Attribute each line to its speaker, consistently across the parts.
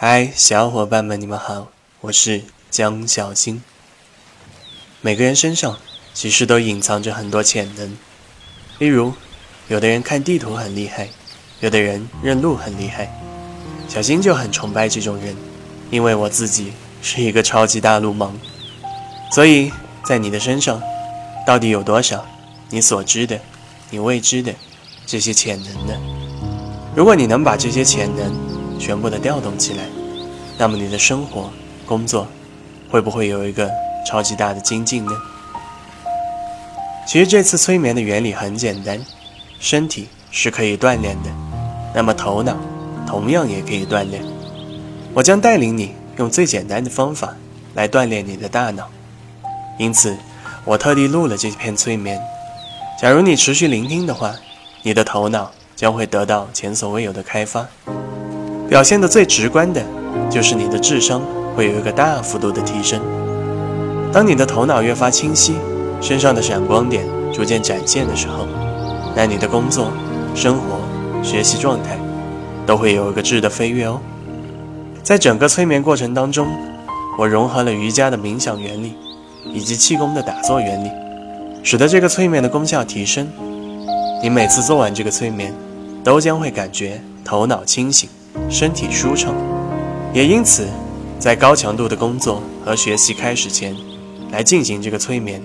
Speaker 1: 嗨，小伙伴们，你们好，我是江小新。每个人身上其实都隐藏着很多潜能，例如，有的人看地图很厉害，有的人认路很厉害。小新就很崇拜这种人，因为我自己是一个超级大路盲。所以在你的身上，到底有多少你所知的、你未知的这些潜能呢？如果你能把这些潜能，全部的调动起来，那么你的生活、工作会不会有一个超级大的精进呢？其实这次催眠的原理很简单，身体是可以锻炼的，那么头脑同样也可以锻炼。我将带领你用最简单的方法来锻炼你的大脑，因此我特地录了这篇催眠。假如你持续聆听的话，你的头脑将会得到前所未有的开发。表现的最直观的，就是你的智商会有一个大幅度的提升。当你的头脑越发清晰，身上的闪光点逐渐展现的时候，那你的工作、生活、学习状态都会有一个质的飞跃哦。在整个催眠过程当中，我融合了瑜伽的冥想原理以及气功的打坐原理，使得这个催眠的功效提升。你每次做完这个催眠，都将会感觉头脑清醒。身体舒畅，也因此，在高强度的工作和学习开始前，来进行这个催眠，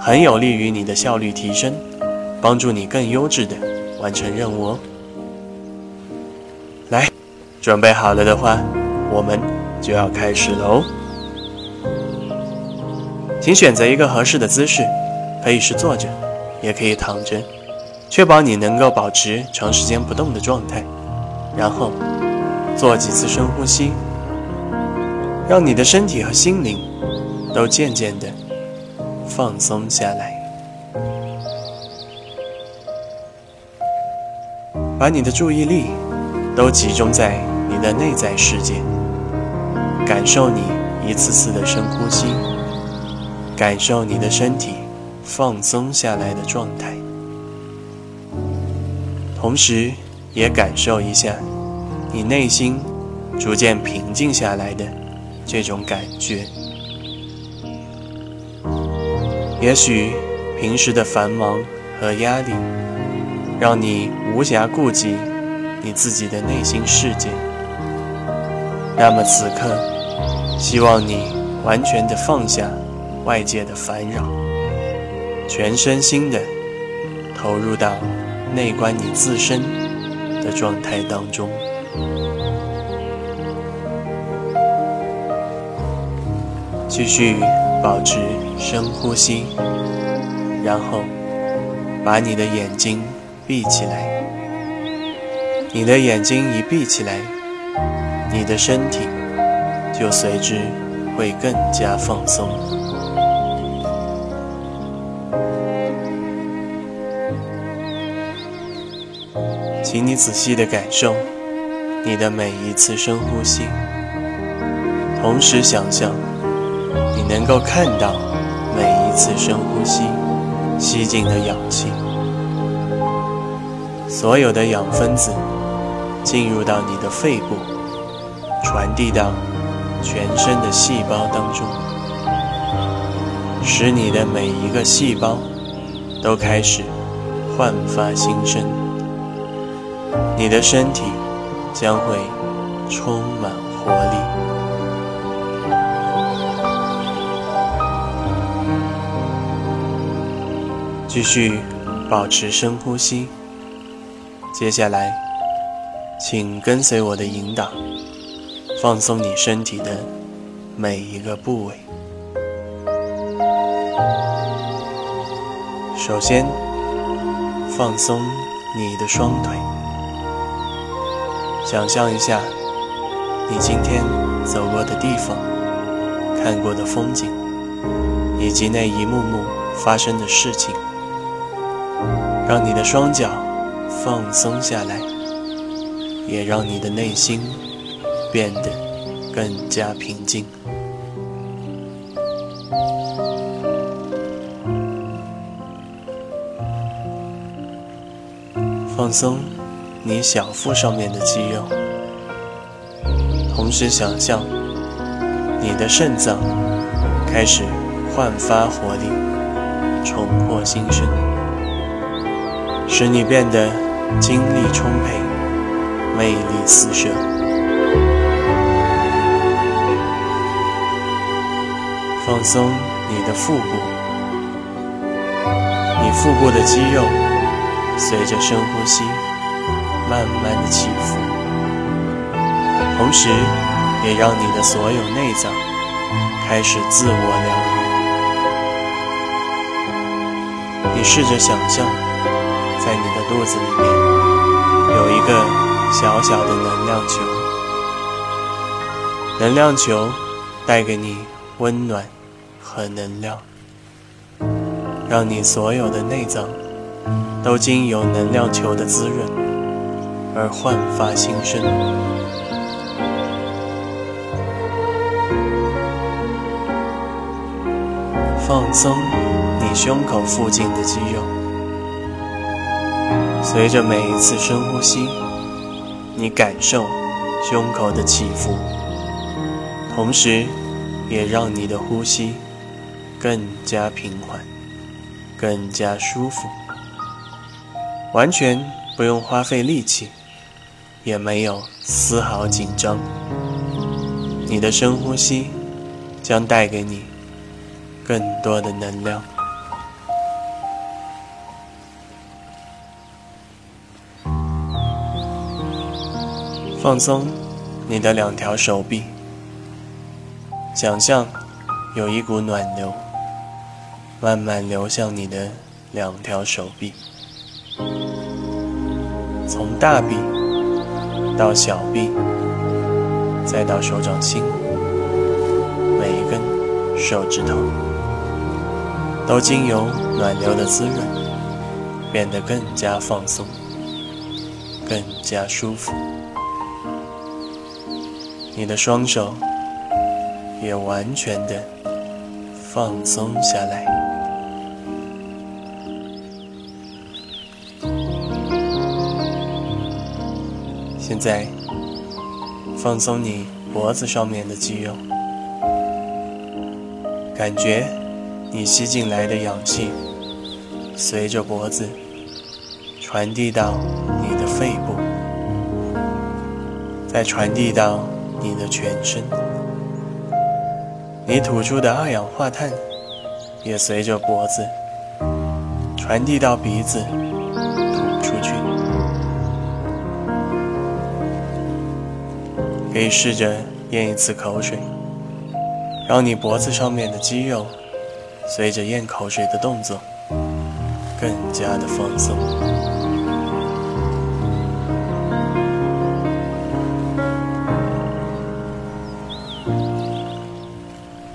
Speaker 1: 很有利于你的效率提升，帮助你更优质的完成任务哦。来，准备好了的话，我们就要开始喽。请选择一个合适的姿势，可以是坐着，也可以躺着，确保你能够保持长时间不动的状态，然后。做几次深呼吸，让你的身体和心灵都渐渐的放松下来。把你的注意力都集中在你的内在世界，感受你一次次的深呼吸，感受你的身体放松下来的状态，同时也感受一下。你内心逐渐平静下来的这种感觉，也许平时的繁忙和压力让你无暇顾及你自己的内心世界。那么此刻，希望你完全的放下外界的烦扰，全身心的投入到内观你自身的状态当中。继续保持深呼吸，然后把你的眼睛闭起来。你的眼睛一闭起来，你的身体就随之会更加放松。请你仔细的感受你的每一次深呼吸，同时想象。你能够看到每一次深呼吸吸进的氧气，所有的氧分子进入到你的肺部，传递到全身的细胞当中，使你的每一个细胞都开始焕发新生，你的身体将会充满继续保持深呼吸。接下来，请跟随我的引导，放松你身体的每一个部位。首先，放松你的双腿，想象一下你今天走过的地方、看过的风景，以及那一幕幕发生的事情。让你的双脚放松下来，也让你的内心变得更加平静。放松你小腹上面的肌肉，同时想象你的肾脏开始焕发活力，重获新生，使你变得精力充沛、魅力四射。放松你的腹部，你腹部的肌肉随着深呼吸慢慢的起伏，同时也让你的所有内脏开始自我疗愈。你试着想象，在你的肚子里面有一个小小的能量球，能量球带给你温暖。和能量，让你所有的内脏都经由能量球的滋润而焕发新生。放松你胸口附近的肌肉，随着每一次深呼吸，你感受胸口的起伏，同时也让你的呼吸。更加平缓，更加舒服，完全不用花费力气，也没有丝毫紧张。你的深呼吸将带给你更多的能量。放松你的两条手臂，想象有一股暖流。慢慢流向你的两条手臂，从大臂到小臂，再到手掌心，每一根手指头都经由暖流的滋润，变得更加放松，更加舒服。你的双手也完全的放松下来。现在，放松你脖子上面的肌肉，感觉你吸进来的氧气随着脖子传递到你的肺部，再传递到你的全身。你吐出的二氧化碳也随着脖子传递到鼻子吐出去。可以试着咽一次口水，让你脖子上面的肌肉随着咽口水的动作更加的放松。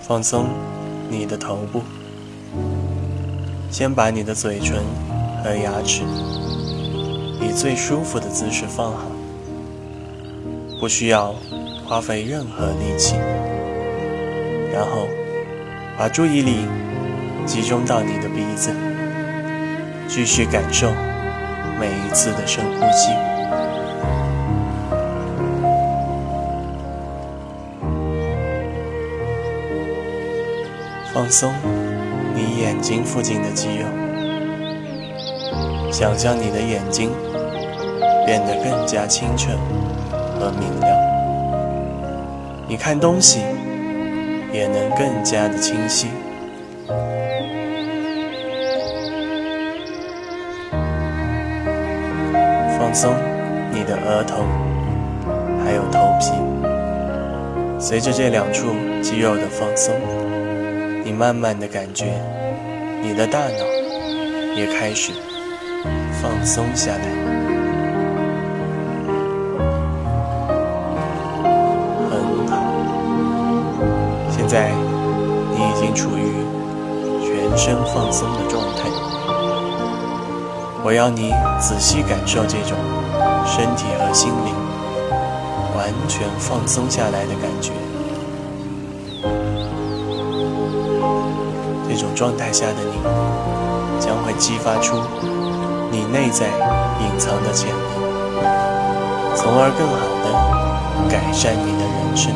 Speaker 1: 放松你的头部，先把你的嘴唇和牙齿以最舒服的姿势放好。不需要花费任何力气，然后把注意力集中到你的鼻子，继续感受每一次的深呼吸，放松你眼睛附近的肌肉，想象你的眼睛变得更加清澈。和明亮，你看东西也能更加的清晰。放松你的额头，还有头皮。随着这两处肌肉的放松，你慢慢的感觉，你的大脑也开始放松下来。很好现在你已经处于全身放松的状态，我要你仔细感受这种身体和心灵完全放松下来的感觉。状态下的你将会激发出你内在隐藏的潜能，从而更好的改善你的人。生。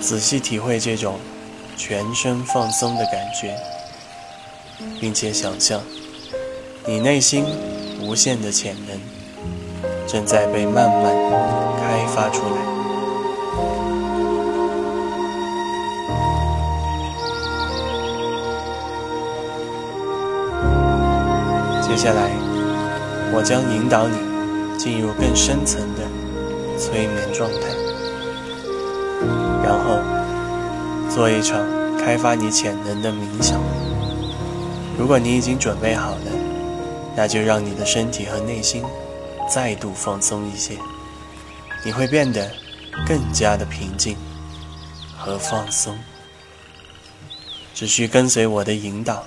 Speaker 1: 仔细体会这种全身放松的感觉，并且想象你内心无限的潜能正在被慢慢开发出来。接下来，我将引导你进入更深层的催眠状态，然后做一场开发你潜能的冥想。如果你已经准备好了，那就让你的身体和内心再度放松一些，你会变得更加的平静和放松。只需跟随我的引导，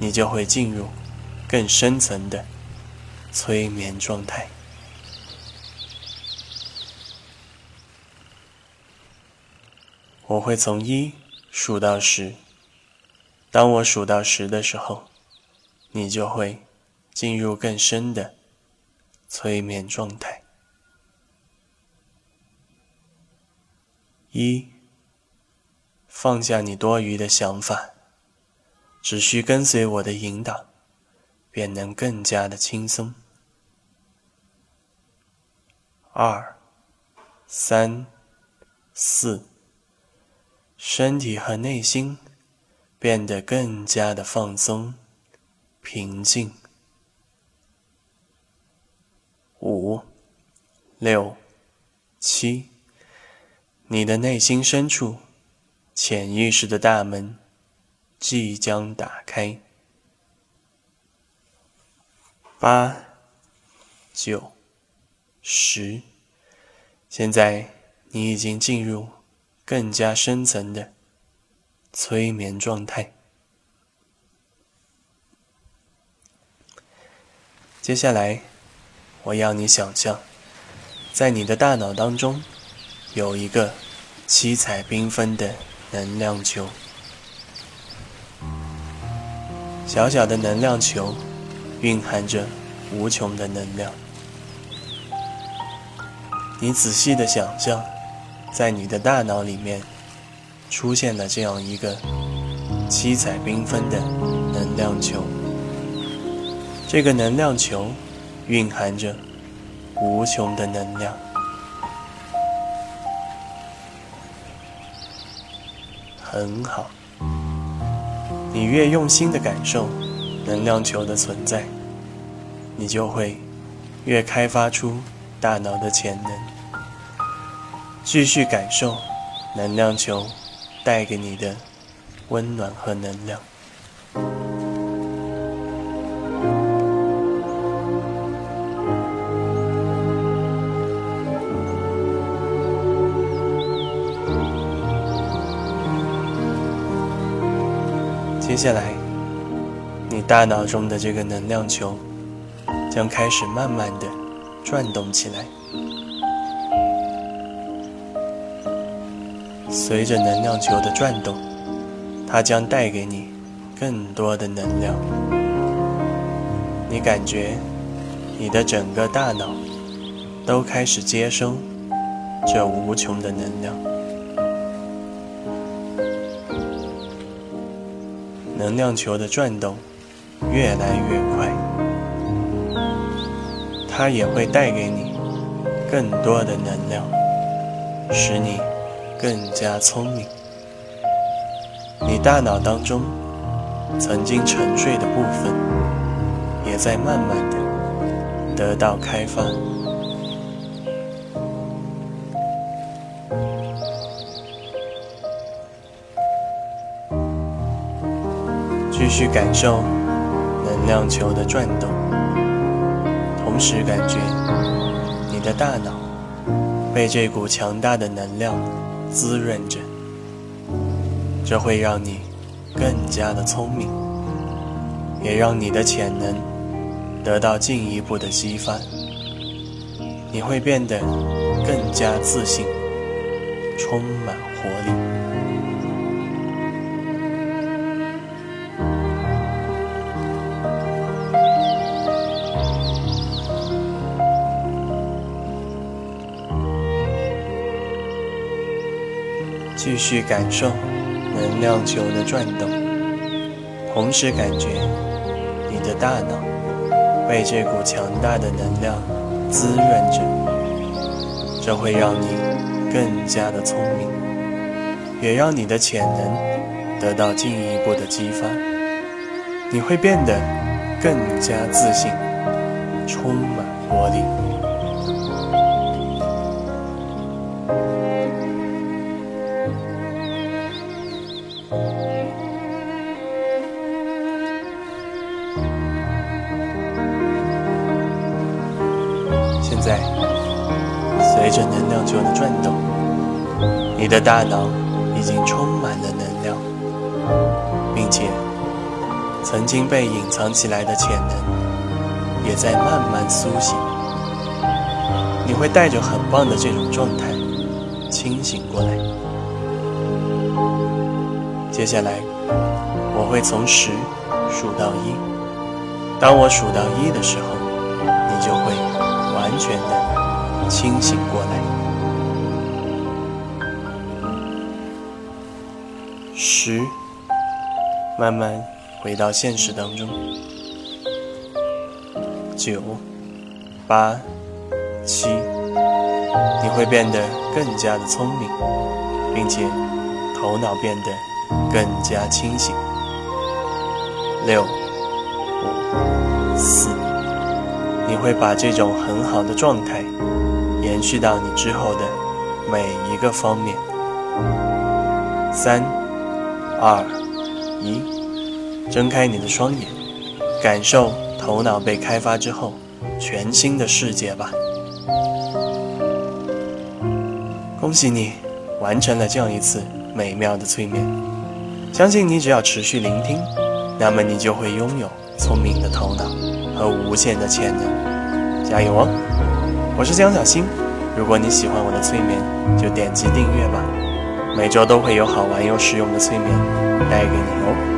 Speaker 1: 你就会进入。更深层的催眠状态。我会从一数到十，当我数到十的时候，你就会进入更深的催眠状态。一，放下你多余的想法，只需跟随我的引导。便能更加的轻松。二、三、四，身体和内心变得更加的放松、平静。五、六、七，你的内心深处，潜意识的大门即将打开。八、九、十，现在你已经进入更加深层的催眠状态。接下来，我要你想象，在你的大脑当中有一个七彩缤纷的能量球，小小的能量球。蕴含着无穷的能量。你仔细的想象，在你的大脑里面出现了这样一个七彩缤纷的能量球。这个能量球蕴含着无穷的能量。很好，你越用心的感受。能量球的存在，你就会越开发出大脑的潜能。继续感受能量球带给你的温暖和能量。接下来。你大脑中的这个能量球将开始慢慢的转动起来，随着能量球的转动，它将带给你更多的能量。你感觉你的整个大脑都开始接收这无穷的能量，能量球的转动。越来越快，它也会带给你更多的能量，使你更加聪明。你大脑当中曾经沉睡的部分，也在慢慢的得到开发。继续感受。能量球的转动，同时感觉你的大脑被这股强大的能量滋润着，这会让你更加的聪明，也让你的潜能得到进一步的激发。你会变得更加自信，充满活力。继续感受能量球的转动，同时感觉你的大脑被这股强大的能量滋润着，这会让你更加的聪明，也让你的潜能得到进一步的激发，你会变得更加自信，充满活力。就的转动，你的大脑已经充满了能量，并且曾经被隐藏起来的潜能也在慢慢苏醒。你会带着很棒的这种状态清醒过来。接下来，我会从十数到一。当我数到一的时候，你就会。完全的清醒过来，慢慢回到现实当中，九，八，七，你会变得更加的聪明，并且头脑变得更加清醒，六，五，四。你会把这种很好的状态延续到你之后的每一个方面。三、二、一，睁开你的双眼，感受头脑被开发之后全新的世界吧。恭喜你完成了这样一次美妙的催眠。相信你只要持续聆听，那么你就会拥有聪明的头脑。和无限的潜能，加油哦！我是江小新，如果你喜欢我的催眠，就点击订阅吧，每周都会有好玩又实用的催眠带给你哦。